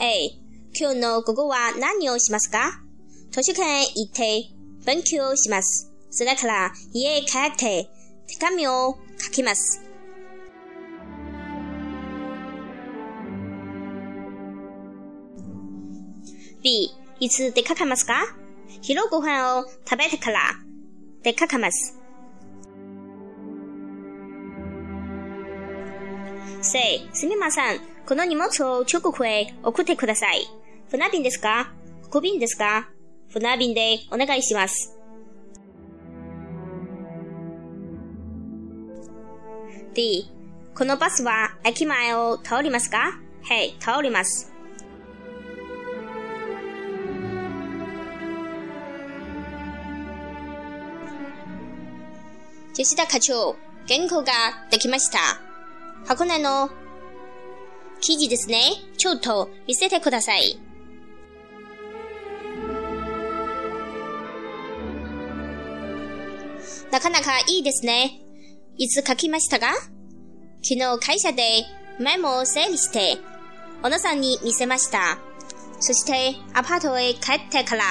え、今日の午後は何をしますか？図書館へ行って勉強します。それから家へ帰って手紙を書きます。B、いつ出かけますか？昼ご飯を食べてから出かけます。say すみません。この荷物を中国へ送ってください。船便ですか？国便ですか？船便でお願いします。D このバスは駅前を通りますか？はい、通ります。吉田課長、原稿ができました。箱根の記事ですね。ちょっと見せてください。なかなかいいですね。いつ書きましたか昨日会社でメモを整理して、小野さんに見せました。そしてアパートへ帰ってから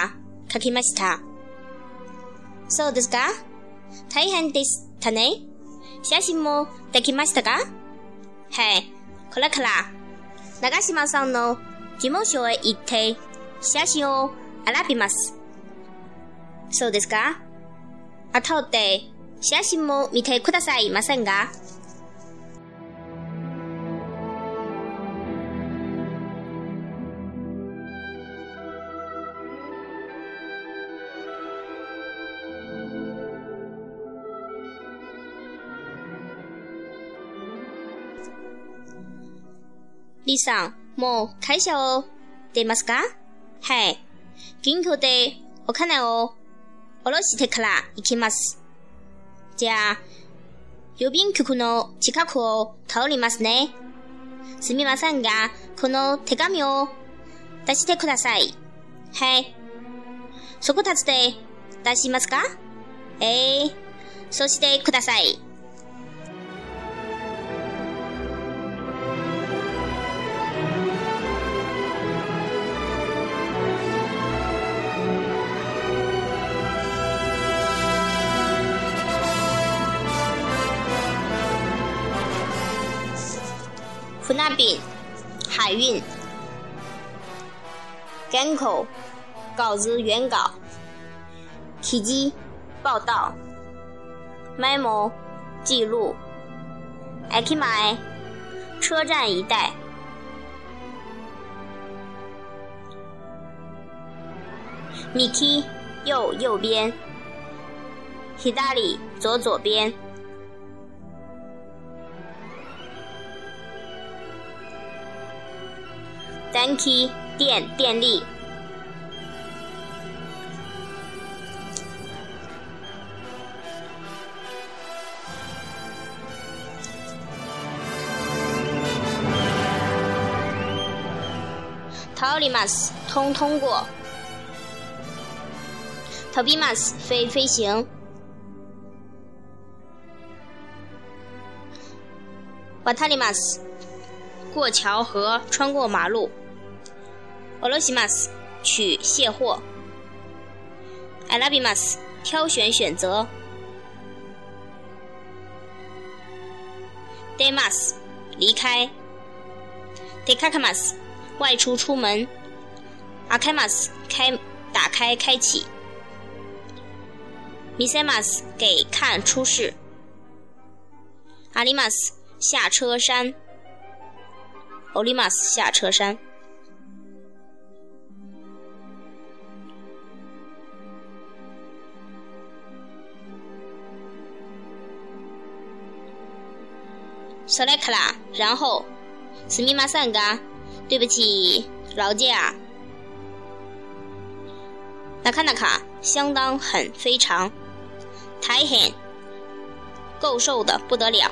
書きました。そうですか？大変でしたね。写真もできましたかはい。これから、長島さんの事務所へ行って、写真を選びます。そうですか？後で、写真も見てくださいませんか李さん、もう会社を出ますか？はい。銀行でお金を下ろしてから行きます。じゃあ、郵便局の近くを通りますね。すみませんが、この手紙を出してください。はい。そこたちで出しますか？ええー、そしてください。船便、海运、港口、稿子原稿、体积报道、memo 记录、駅前、车站一带、右右右边、左左左边。电気电电力。通ります，通通过。飛びます，飞飞行。渡ります， 过桥河，穿过马路。Orosimas 取卸货。Alabimas 挑选选择。Demas 离开。Takakimas 外出出门。Akimas 开打开开启。Misemas 给看出示。Alimas 下车山。，o 里马斯下车山。说来克拉，然后斯密码三个，对不起，劳驾啊。那卡那卡，相当很非常，太很，够瘦的不得了。